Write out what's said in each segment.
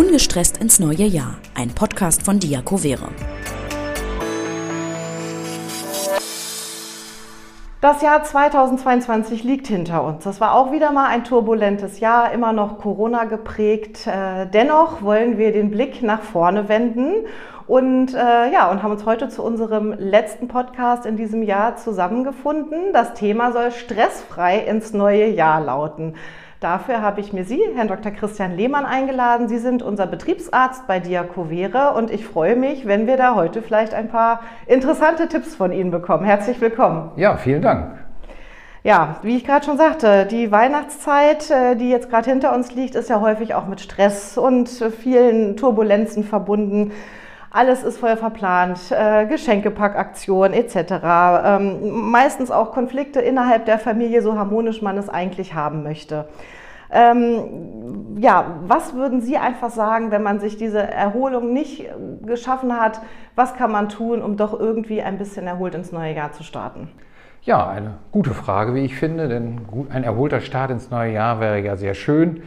Ungestresst ins neue Jahr, ein Podcast von Diakovere. Das Jahr 2022 liegt hinter uns. Das war auch wieder mal ein turbulentes Jahr, immer noch Corona geprägt. Äh, dennoch wollen wir den Blick nach vorne wenden und äh, ja, und haben uns heute zu unserem letzten Podcast in diesem Jahr zusammengefunden. Das Thema soll stressfrei ins neue Jahr lauten. Dafür habe ich mir Sie, Herrn Dr. Christian Lehmann, eingeladen. Sie sind unser Betriebsarzt bei Diakovere und ich freue mich, wenn wir da heute vielleicht ein paar interessante Tipps von Ihnen bekommen. Herzlich willkommen. Ja, vielen Dank. Ja, wie ich gerade schon sagte, die Weihnachtszeit, äh, die jetzt gerade hinter uns liegt, ist ja häufig auch mit Stress und vielen Turbulenzen verbunden. Alles ist voll verplant, äh, Geschenkepackaktionen etc. Ähm, meistens auch Konflikte innerhalb der Familie, so harmonisch man es eigentlich haben möchte. Ähm, ja, was würden Sie einfach sagen, wenn man sich diese Erholung nicht äh, geschaffen hat? Was kann man tun, um doch irgendwie ein bisschen erholt ins neue Jahr zu starten? Ja, eine gute Frage, wie ich finde, denn ein erholter Start ins neue Jahr wäre ja sehr schön.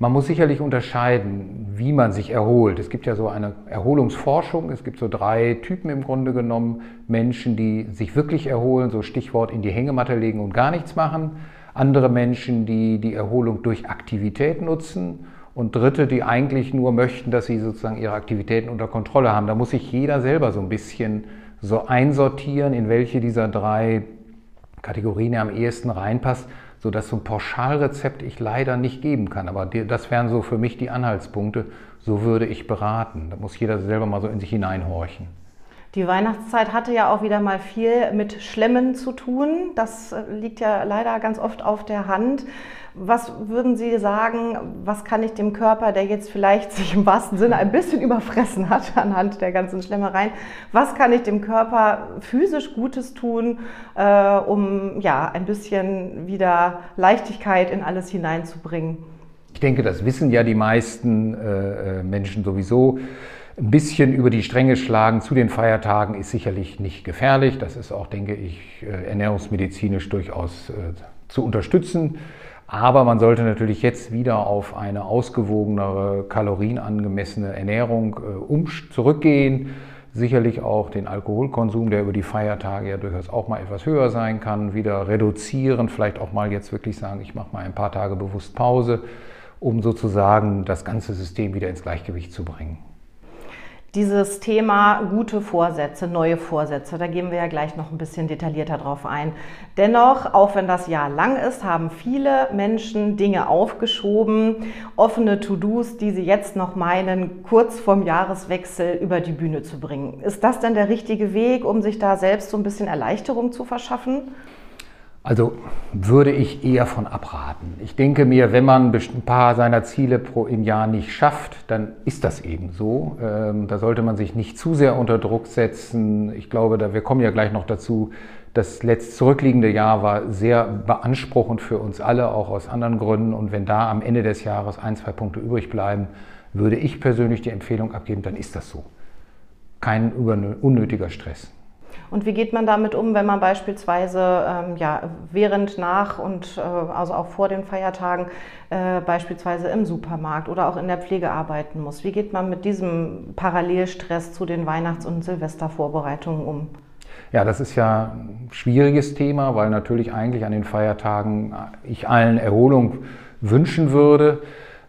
Man muss sicherlich unterscheiden, wie man sich erholt. Es gibt ja so eine Erholungsforschung. Es gibt so drei Typen im Grunde genommen. Menschen, die sich wirklich erholen, so Stichwort in die Hängematte legen und gar nichts machen. Andere Menschen, die die Erholung durch Aktivität nutzen. Und Dritte, die eigentlich nur möchten, dass sie sozusagen ihre Aktivitäten unter Kontrolle haben. Da muss sich jeder selber so ein bisschen so einsortieren, in welche dieser drei Kategorien er am ehesten reinpasst sodass so ein Pauschalrezept ich leider nicht geben kann. Aber das wären so für mich die Anhaltspunkte. So würde ich beraten. Da muss jeder selber mal so in sich hineinhorchen. Die Weihnachtszeit hatte ja auch wieder mal viel mit Schlemmen zu tun. Das äh, liegt ja leider ganz oft auf der Hand. Was würden Sie sagen, was kann ich dem Körper, der jetzt vielleicht sich im wahrsten Sinne ein bisschen überfressen hat anhand der ganzen Schlemmereien, was kann ich dem Körper physisch Gutes tun, äh, um ja ein bisschen wieder Leichtigkeit in alles hineinzubringen? Ich denke, das wissen ja die meisten äh, äh Menschen sowieso. Ein bisschen über die Stränge schlagen zu den Feiertagen ist sicherlich nicht gefährlich. Das ist auch, denke ich, äh, ernährungsmedizinisch durchaus äh, zu unterstützen. Aber man sollte natürlich jetzt wieder auf eine ausgewogenere, kalorienangemessene Ernährung äh, zurückgehen. Sicherlich auch den Alkoholkonsum, der über die Feiertage ja durchaus auch mal etwas höher sein kann, wieder reduzieren. Vielleicht auch mal jetzt wirklich sagen, ich mache mal ein paar Tage bewusst Pause, um sozusagen das ganze System wieder ins Gleichgewicht zu bringen dieses Thema gute Vorsätze, neue Vorsätze, da gehen wir ja gleich noch ein bisschen detaillierter drauf ein. Dennoch, auch wenn das Jahr lang ist, haben viele Menschen Dinge aufgeschoben, offene To-Dos, die sie jetzt noch meinen, kurz vorm Jahreswechsel über die Bühne zu bringen. Ist das denn der richtige Weg, um sich da selbst so ein bisschen Erleichterung zu verschaffen? Also würde ich eher von abraten. Ich denke mir, wenn man ein paar seiner Ziele pro im Jahr nicht schafft, dann ist das eben so. Ähm, da sollte man sich nicht zu sehr unter Druck setzen. Ich glaube, da, wir kommen ja gleich noch dazu, das letzt zurückliegende Jahr war sehr beanspruchend für uns alle, auch aus anderen Gründen. Und wenn da am Ende des Jahres ein, zwei Punkte übrig bleiben, würde ich persönlich die Empfehlung abgeben, dann ist das so. Kein unnötiger Stress. Und wie geht man damit um, wenn man beispielsweise ähm, ja, während, nach und äh, also auch vor den Feiertagen äh, beispielsweise im Supermarkt oder auch in der Pflege arbeiten muss? Wie geht man mit diesem Parallelstress zu den Weihnachts- und Silvestervorbereitungen um? Ja, das ist ja ein schwieriges Thema, weil natürlich eigentlich an den Feiertagen ich allen Erholung wünschen würde.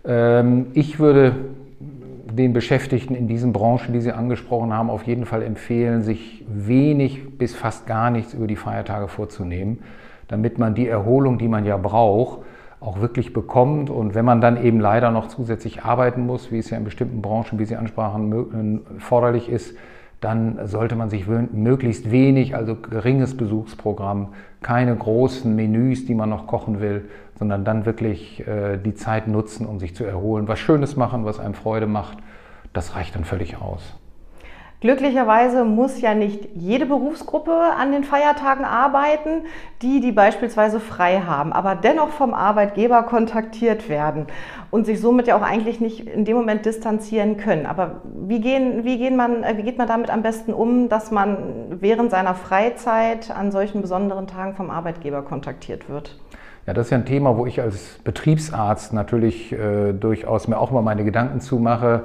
Ähm, ich würde den Beschäftigten in diesen Branchen, die Sie angesprochen haben, auf jeden Fall empfehlen, sich wenig bis fast gar nichts über die Feiertage vorzunehmen, damit man die Erholung, die man ja braucht, auch wirklich bekommt. Und wenn man dann eben leider noch zusätzlich arbeiten muss, wie es ja in bestimmten Branchen, wie Sie ansprachen, erforderlich ist, dann sollte man sich möglichst wenig, also geringes Besuchsprogramm, keine großen Menüs, die man noch kochen will, sondern dann wirklich äh, die Zeit nutzen, um sich zu erholen, was Schönes machen, was einem Freude macht. Das reicht dann völlig aus. Glücklicherweise muss ja nicht jede Berufsgruppe an den Feiertagen arbeiten, die, die beispielsweise frei haben, aber dennoch vom Arbeitgeber kontaktiert werden und sich somit ja auch eigentlich nicht in dem Moment distanzieren können. Aber wie, gehen, wie, gehen man, äh, wie geht man damit am besten um, dass man während seiner Freizeit an solchen besonderen Tagen vom Arbeitgeber kontaktiert wird? Ja, das ist ja ein Thema, wo ich als Betriebsarzt natürlich äh, durchaus mir auch mal meine Gedanken zumache.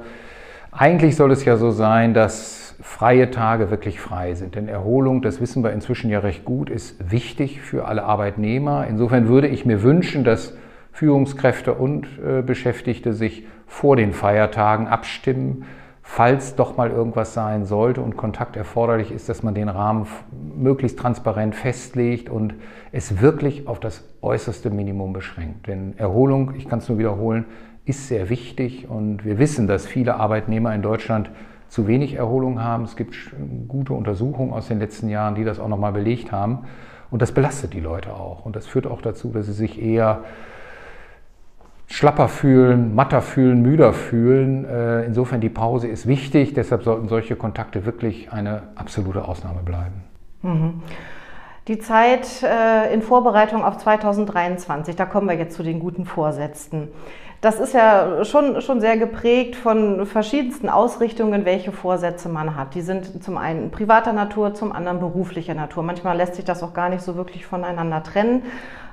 Eigentlich soll es ja so sein, dass freie Tage wirklich frei sind. Denn Erholung, das wissen wir inzwischen ja recht gut, ist wichtig für alle Arbeitnehmer. Insofern würde ich mir wünschen, dass Führungskräfte und äh, Beschäftigte sich vor den Feiertagen abstimmen, falls doch mal irgendwas sein sollte und Kontakt erforderlich ist, dass man den Rahmen möglichst transparent festlegt und es wirklich auf das äußerste Minimum beschränkt. Denn Erholung, ich kann es nur wiederholen, ist sehr wichtig und wir wissen, dass viele Arbeitnehmer in Deutschland zu wenig Erholung haben. Es gibt gute Untersuchungen aus den letzten Jahren, die das auch nochmal belegt haben. Und das belastet die Leute auch. Und das führt auch dazu, dass sie sich eher schlapper fühlen, matter fühlen, müder fühlen. Äh, insofern die Pause ist wichtig. Deshalb sollten solche Kontakte wirklich eine absolute Ausnahme bleiben. Mhm. Die Zeit äh, in Vorbereitung auf 2023, da kommen wir jetzt zu den guten Vorsätzen. Das ist ja schon, schon sehr geprägt von verschiedensten Ausrichtungen, welche Vorsätze man hat. Die sind zum einen privater Natur, zum anderen beruflicher Natur. Manchmal lässt sich das auch gar nicht so wirklich voneinander trennen.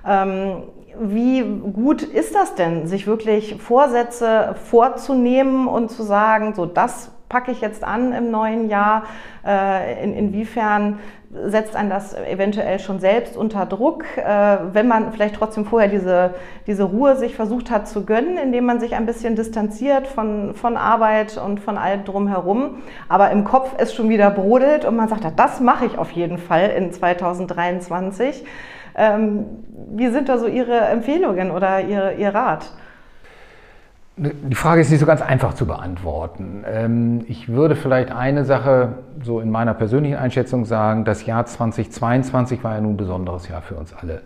Ähm, wie gut ist das denn, sich wirklich Vorsätze vorzunehmen und zu sagen, so das packe ich jetzt an im neuen Jahr? Äh, in, inwiefern setzt einen das eventuell schon selbst unter Druck, äh, wenn man vielleicht trotzdem vorher diese, diese Ruhe sich versucht hat zu gönnen, indem man sich ein bisschen distanziert von, von Arbeit und von allem drumherum, aber im Kopf es schon wieder brodelt und man sagt, das mache ich auf jeden Fall in 2023. Ähm, wie sind da so Ihre Empfehlungen oder Ihr, Ihr Rat? Die Frage ist nicht so ganz einfach zu beantworten. Ähm, ich würde vielleicht eine Sache so in meiner persönlichen Einschätzung sagen, das Jahr 2022 war ja nun ein besonderes Jahr für uns alle.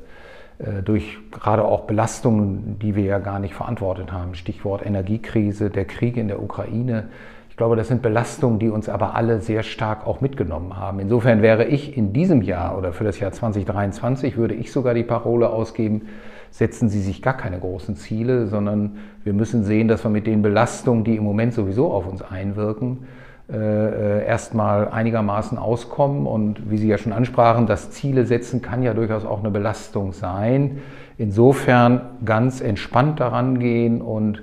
Äh, durch gerade auch Belastungen, die wir ja gar nicht verantwortet haben. Stichwort Energiekrise, der Krieg in der Ukraine. Ich glaube, das sind Belastungen, die uns aber alle sehr stark auch mitgenommen haben. Insofern wäre ich in diesem Jahr oder für das Jahr 2023 würde ich sogar die Parole ausgeben, setzen Sie sich gar keine großen Ziele, sondern wir müssen sehen, dass wir mit den Belastungen, die im Moment sowieso auf uns einwirken, äh, äh, erstmal einigermaßen auskommen. Und wie Sie ja schon ansprachen, das Ziele setzen kann ja durchaus auch eine Belastung sein. Insofern ganz entspannt daran gehen und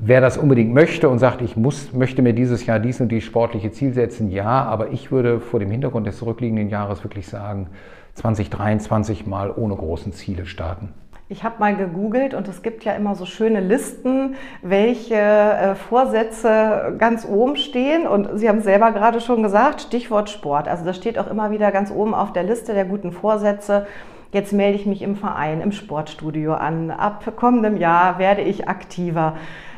Wer das unbedingt möchte und sagt, ich muss, möchte mir dieses Jahr dies und die sportliche Ziel setzen, ja, aber ich würde vor dem Hintergrund des zurückliegenden Jahres wirklich sagen, 2023 mal ohne großen Ziele starten. Ich habe mal gegoogelt und es gibt ja immer so schöne Listen, welche äh, Vorsätze ganz oben stehen. Und Sie haben es selber gerade schon gesagt, Stichwort Sport. Also das steht auch immer wieder ganz oben auf der Liste der guten Vorsätze. Jetzt melde ich mich im Verein, im Sportstudio an. Ab kommendem Jahr werde ich aktiver.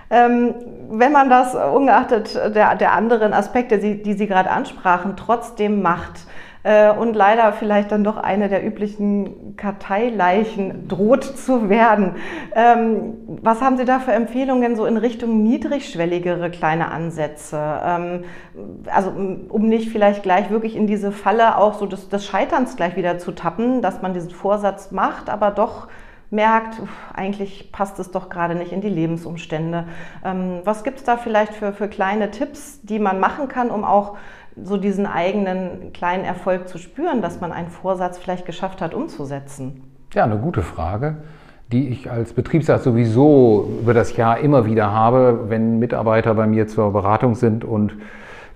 Ähm, wenn man das ungeachtet der, der anderen Aspekte, die, die Sie gerade ansprachen, trotzdem macht, äh, und leider vielleicht dann doch eine der üblichen Karteileichen droht zu werden. Ähm, was haben Sie da für Empfehlungen so in Richtung niedrigschwelligere kleine Ansätze? Ähm, also um nicht vielleicht gleich wirklich in diese Falle auch so des, des Scheiterns gleich wieder zu tappen, dass man diesen Vorsatz macht, aber doch merkt, eigentlich passt es doch gerade nicht in die Lebensumstände. Ähm, was gibt es da vielleicht für, für kleine Tipps, die man machen kann, um auch so diesen eigenen kleinen Erfolg zu spüren, dass man einen Vorsatz vielleicht geschafft hat umzusetzen? Ja, eine gute Frage, die ich als Betriebsarzt sowieso über das Jahr immer wieder habe, wenn Mitarbeiter bei mir zur Beratung sind und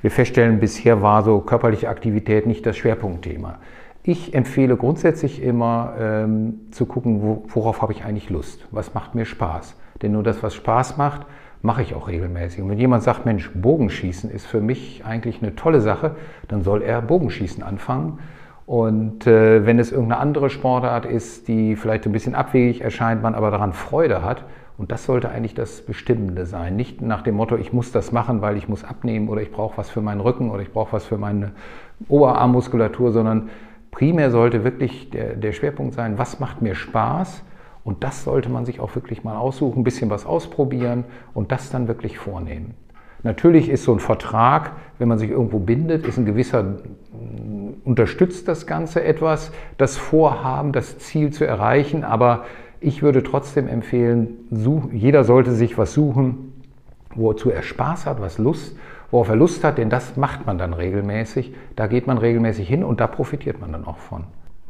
wir feststellen, bisher war so körperliche Aktivität nicht das Schwerpunktthema. Ich empfehle grundsätzlich immer ähm, zu gucken, wo, worauf habe ich eigentlich Lust, was macht mir Spaß. Denn nur das, was Spaß macht, mache ich auch regelmäßig. Und wenn jemand sagt, Mensch, Bogenschießen ist für mich eigentlich eine tolle Sache, dann soll er Bogenschießen anfangen. Und äh, wenn es irgendeine andere Sportart ist, die vielleicht ein bisschen abwegig erscheint, man aber daran Freude hat, und das sollte eigentlich das Bestimmende sein. Nicht nach dem Motto, ich muss das machen, weil ich muss abnehmen oder ich brauche was für meinen Rücken oder ich brauche was für meine Oberarmmuskulatur, sondern primär sollte wirklich der, der Schwerpunkt sein, was macht mir Spaß und das sollte man sich auch wirklich mal aussuchen, ein bisschen was ausprobieren und das dann wirklich vornehmen. Natürlich ist so ein Vertrag, wenn man sich irgendwo bindet, ist ein gewisser, unterstützt das Ganze etwas, das Vorhaben, das Ziel zu erreichen, aber ich würde trotzdem empfehlen, jeder sollte sich was suchen, wozu er Spaß hat, was Lust, worauf er Lust hat, denn das macht man dann regelmäßig. Da geht man regelmäßig hin und da profitiert man dann auch von.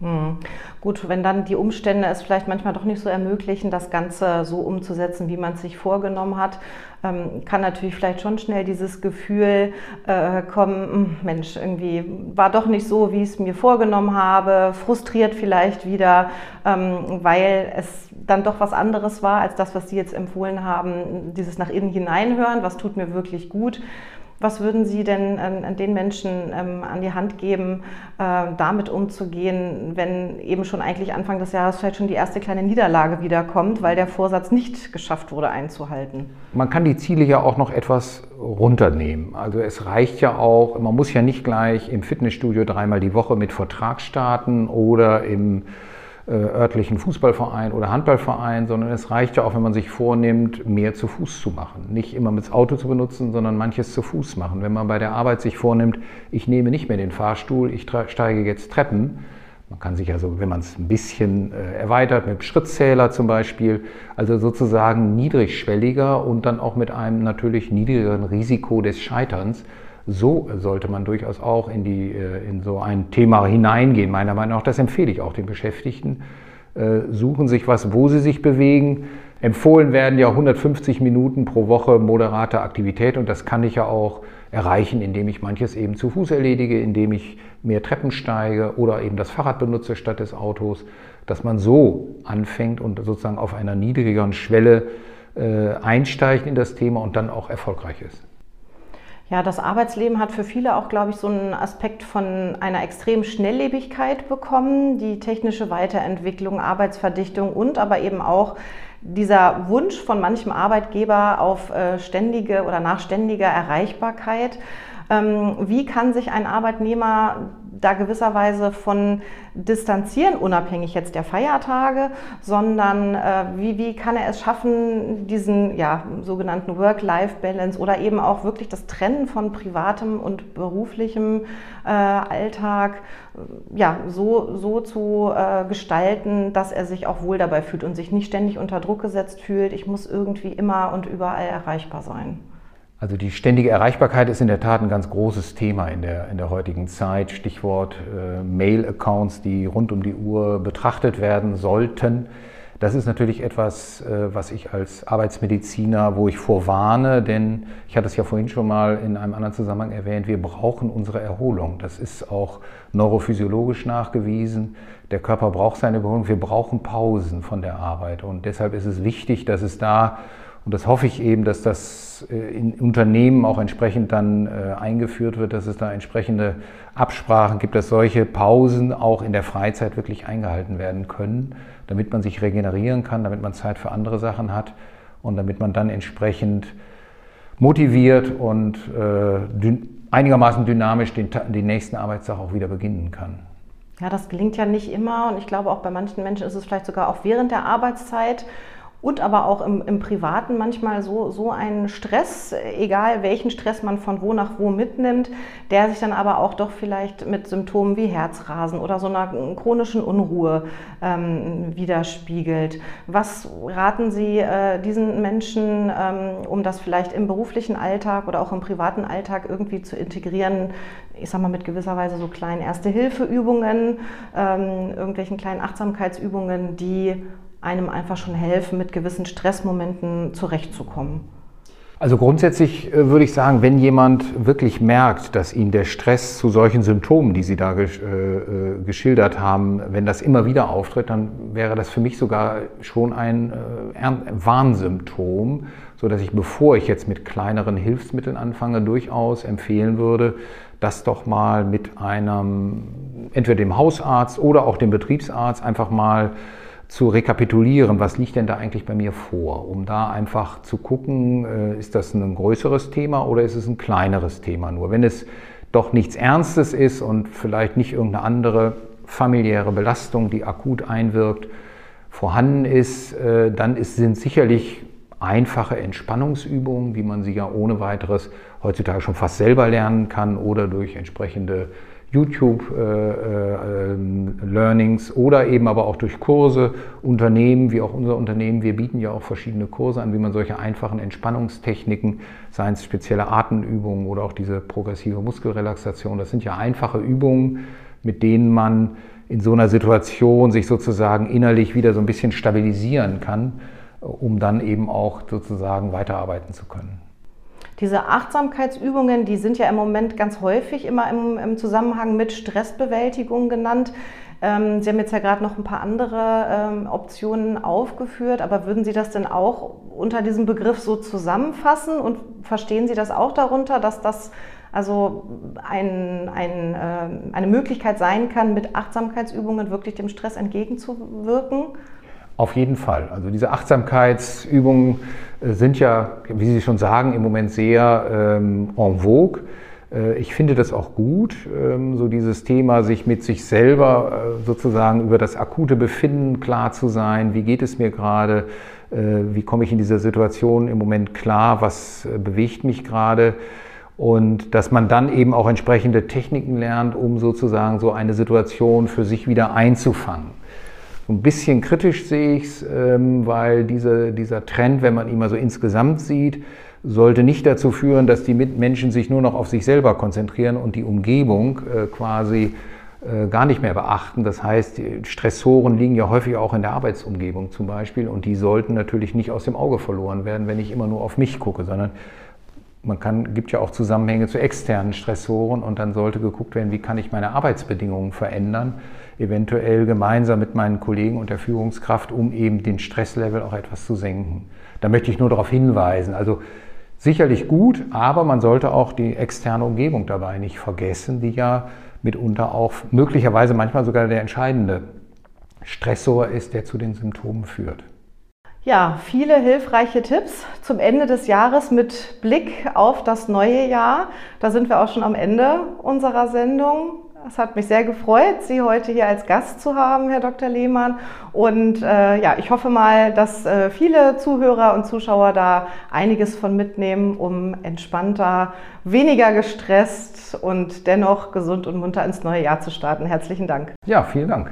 Hm. Gut, wenn dann die Umstände es vielleicht manchmal doch nicht so ermöglichen, das Ganze so umzusetzen, wie man es sich vorgenommen hat, ähm, kann natürlich vielleicht schon schnell dieses Gefühl äh, kommen, hm, Mensch, irgendwie war doch nicht so, wie ich es mir vorgenommen habe, frustriert vielleicht wieder, ähm, weil es dann doch was anderes war als das, was Sie jetzt empfohlen haben, dieses nach innen hineinhören, was tut mir wirklich gut. Was würden Sie denn an, den Menschen ähm, an die Hand geben, äh, damit umzugehen, wenn eben schon eigentlich Anfang des Jahres vielleicht schon die erste kleine Niederlage wiederkommt, weil der Vorsatz nicht geschafft wurde einzuhalten? Man kann die Ziele ja auch noch etwas runternehmen. Also es reicht ja auch, man muss ja nicht gleich im Fitnessstudio dreimal die Woche mit Vertrag starten oder im örtlichen Fußballverein oder Handballverein, sondern es reicht ja auch, wenn man sich vornimmt, mehr zu Fuß zu machen. Nicht immer mit Auto zu benutzen, sondern manches zu Fuß machen. Wenn man bei der Arbeit sich vornimmt, ich nehme nicht mehr den Fahrstuhl, ich steige jetzt Treppen, man kann sich also, wenn man es ein bisschen äh, erweitert, mit Schrittzähler zum Beispiel, also sozusagen niedrigschwelliger und dann auch mit einem natürlich niedrigeren Risiko des Scheiterns, so sollte man durchaus auch in, die, äh, in so ein Thema hineingehen, meiner Meinung nach. Das empfehle ich auch den Beschäftigten. Äh, suchen sich was, wo sie sich bewegen. Empfohlen werden ja 150 Minuten pro Woche moderate Aktivität und das kann ich ja auch erreichen, indem ich manches eben zu Fuß erledige, indem ich mehr Treppen steige oder eben das Fahrrad benutze statt des Autos, dass man so anfängt und sozusagen auf einer niedrigeren Schwelle äh, einsteigt in das Thema und dann auch erfolgreich ist. Ja, das Arbeitsleben hat für viele auch, glaube ich, so einen Aspekt von einer extremen Schnelllebigkeit bekommen. Die technische Weiterentwicklung, Arbeitsverdichtung und aber eben auch dieser Wunsch von manchem Arbeitgeber auf äh, ständige oder nachständige Erreichbarkeit. Ähm, wie kann sich ein Arbeitnehmer da gewisserweise von distanzieren, unabhängig jetzt der Feiertage, sondern äh, wie, wie kann er es schaffen, diesen ja, sogenannten Work-Life-Balance oder eben auch wirklich das Trennen von privatem und beruflichem äh, Alltag äh, ja, so, so zu äh, gestalten, dass er sich auch wohl dabei fühlt und sich nicht ständig unter Druck gesetzt fühlt, ich muss irgendwie immer und überall erreichbar sein. Also die ständige Erreichbarkeit ist in der Tat ein ganz großes Thema in der, in der heutigen Zeit. Stichwort äh, Mail-Accounts, die rund um die Uhr betrachtet werden sollten. Das ist natürlich etwas, äh, was ich als Arbeitsmediziner, wo ich vorwarne, denn ich hatte es ja vorhin schon mal in einem anderen Zusammenhang erwähnt, wir brauchen unsere Erholung. Das ist auch neurophysiologisch nachgewiesen. Der Körper braucht seine Erholung. Wir brauchen Pausen von der Arbeit. Und deshalb ist es wichtig, dass es da und das hoffe ich eben, dass das äh, in Unternehmen auch entsprechend dann äh, eingeführt wird, dass es da entsprechende Absprachen gibt, dass solche Pausen auch in der Freizeit wirklich eingehalten werden können, damit man sich regenerieren kann, damit man Zeit für andere Sachen hat und damit man dann entsprechend motiviert und äh, einigermaßen dynamisch den, den nächsten Arbeitstag auch wieder beginnen kann. Ja, das gelingt ja nicht immer und ich glaube auch bei manchen Menschen ist es vielleicht sogar auch während der Arbeitszeit und aber auch im, im Privaten manchmal so, so ein Stress, egal welchen Stress man von wo nach wo mitnimmt, der sich dann aber auch doch vielleicht mit Symptomen wie Herzrasen oder so einer chronischen Unruhe ähm, widerspiegelt. Was raten Sie äh, diesen Menschen, ähm, um das vielleicht im beruflichen Alltag oder auch im privaten Alltag irgendwie zu integrieren? Ich sag mal mit gewisser Weise so kleinen Erste-Hilfe-Übungen, ähm, irgendwelchen kleinen Achtsamkeitsübungen, die einem einfach schon helfen, mit gewissen Stressmomenten zurechtzukommen? Also grundsätzlich äh, würde ich sagen, wenn jemand wirklich merkt, dass ihn der Stress zu solchen Symptomen, die Sie da äh, äh, geschildert haben, wenn das immer wieder auftritt, dann wäre das für mich sogar schon ein Warnsymptom, so dass ich, bevor ich jetzt mit kleineren Hilfsmitteln anfange, durchaus empfehlen würde, das doch mal mit einem, entweder dem Hausarzt oder auch dem Betriebsarzt einfach mal zu rekapitulieren, was liegt denn da eigentlich bei mir vor, um da einfach zu gucken, äh, ist das ein größeres Thema oder ist es ein kleineres Thema nur. Wenn es doch nichts Ernstes ist und vielleicht nicht irgendeine andere familiäre Belastung, die akut einwirkt, vorhanden ist, äh, dann sind sicherlich einfache Entspannungsübungen, wie man sie ja ohne weiteres heutzutage schon fast selber lernen kann oder durch entsprechende YouTube-Learnings äh, äh, oder eben aber auch durch Kurse, Unternehmen, wie auch unser Unternehmen. Wir bieten ja auch verschiedene Kurse an, wie man solche einfachen Entspannungstechniken, seien es spezielle Atemübungen oder auch diese progressive Muskelrelaxation, das sind ja einfache Übungen, mit denen man in so einer Situation sich sozusagen innerlich wieder so ein bisschen stabilisieren kann, um dann eben auch sozusagen weiterarbeiten zu können. Diese Achtsamkeitsübungen, die sind ja im Moment ganz häufig immer im, im Zusammenhang mit Stressbewältigung genannt. Ähm, Sie haben jetzt ja gerade noch ein paar andere ähm, Optionen aufgeführt, aber würden Sie das denn auch unter diesem Begriff so zusammenfassen und verstehen Sie das auch darunter, dass das also ein, ein, äh, eine Möglichkeit sein kann, mit Achtsamkeitsübungen wirklich dem Stress entgegenzuwirken? Auf jeden Fall. Also diese Achtsamkeitsübungen äh, sind ja, wie Sie schon sagen, im Moment sehr ähm, en vogue. Äh, ich finde das auch gut, ähm, so dieses Thema, sich mit sich selber äh, sozusagen über das akute Befinden klar zu sein. Wie geht es mir gerade? Wie komme ich in dieser Situation im Moment klar? Was bewegt mich gerade? Und dass man dann eben auch entsprechende Techniken lernt, um sozusagen so eine Situation für sich wieder einzufangen. So ein bisschen kritisch sehe ich es, ähm, weil diese, dieser Trend, wenn man ihn mal so insgesamt sieht, sollte nicht dazu führen, dass die Menschen sich nur noch auf sich selber konzentrieren und die Umgebung äh, quasi äh, gar nicht mehr beachten. Das heißt, Stressoren liegen ja häufig auch in der Arbeitsumgebung zum Beispiel und die sollten natürlich nicht aus dem Auge verloren werden, wenn ich immer nur auf mich gucke, sondern man kann, gibt ja auch Zusammenhänge zu externen Stressoren und dann sollte geguckt werden, wie kann ich meine Arbeitsbedingungen verändern, eventuell gemeinsam mit meinen Kollegen und der Führungskraft, um eben den Stresslevel auch etwas zu senken. Da möchte ich nur darauf hinweisen. Also sicherlich gut, aber man sollte auch die externe Umgebung dabei nicht vergessen, die ja mitunter auch möglicherweise manchmal sogar der entscheidende Stressor ist, der zu den Symptomen führt. Ja, viele hilfreiche Tipps zum Ende des Jahres mit Blick auf das neue Jahr. Da sind wir auch schon am Ende unserer Sendung. Es hat mich sehr gefreut, Sie heute hier als Gast zu haben, Herr Dr. Lehmann. Und äh, ja, ich hoffe mal, dass äh, viele Zuhörer und Zuschauer da einiges von mitnehmen, um entspannter, weniger gestresst und dennoch gesund und munter ins neue Jahr zu starten. Herzlichen Dank. Ja, vielen Dank.